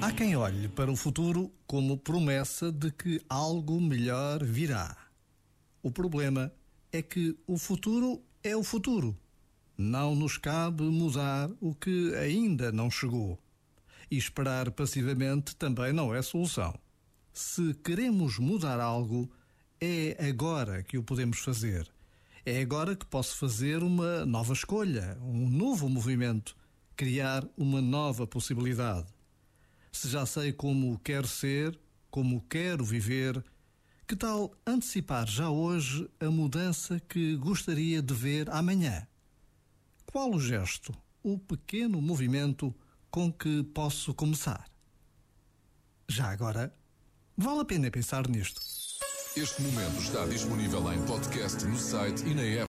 Há quem olhe para o futuro como promessa de que algo melhor virá. O problema é que o futuro é o futuro. Não nos cabe mudar o que ainda não chegou. E esperar passivamente também não é solução. Se queremos mudar algo, é agora que o podemos fazer. É agora que posso fazer uma nova escolha, um novo movimento criar uma nova possibilidade. Se já sei como quero ser, como quero viver, que tal antecipar já hoje a mudança que gostaria de ver amanhã? Qual o gesto, o pequeno movimento com que posso começar? Já agora, vale a pena pensar nisto. Este momento está disponível em podcast no site e na app.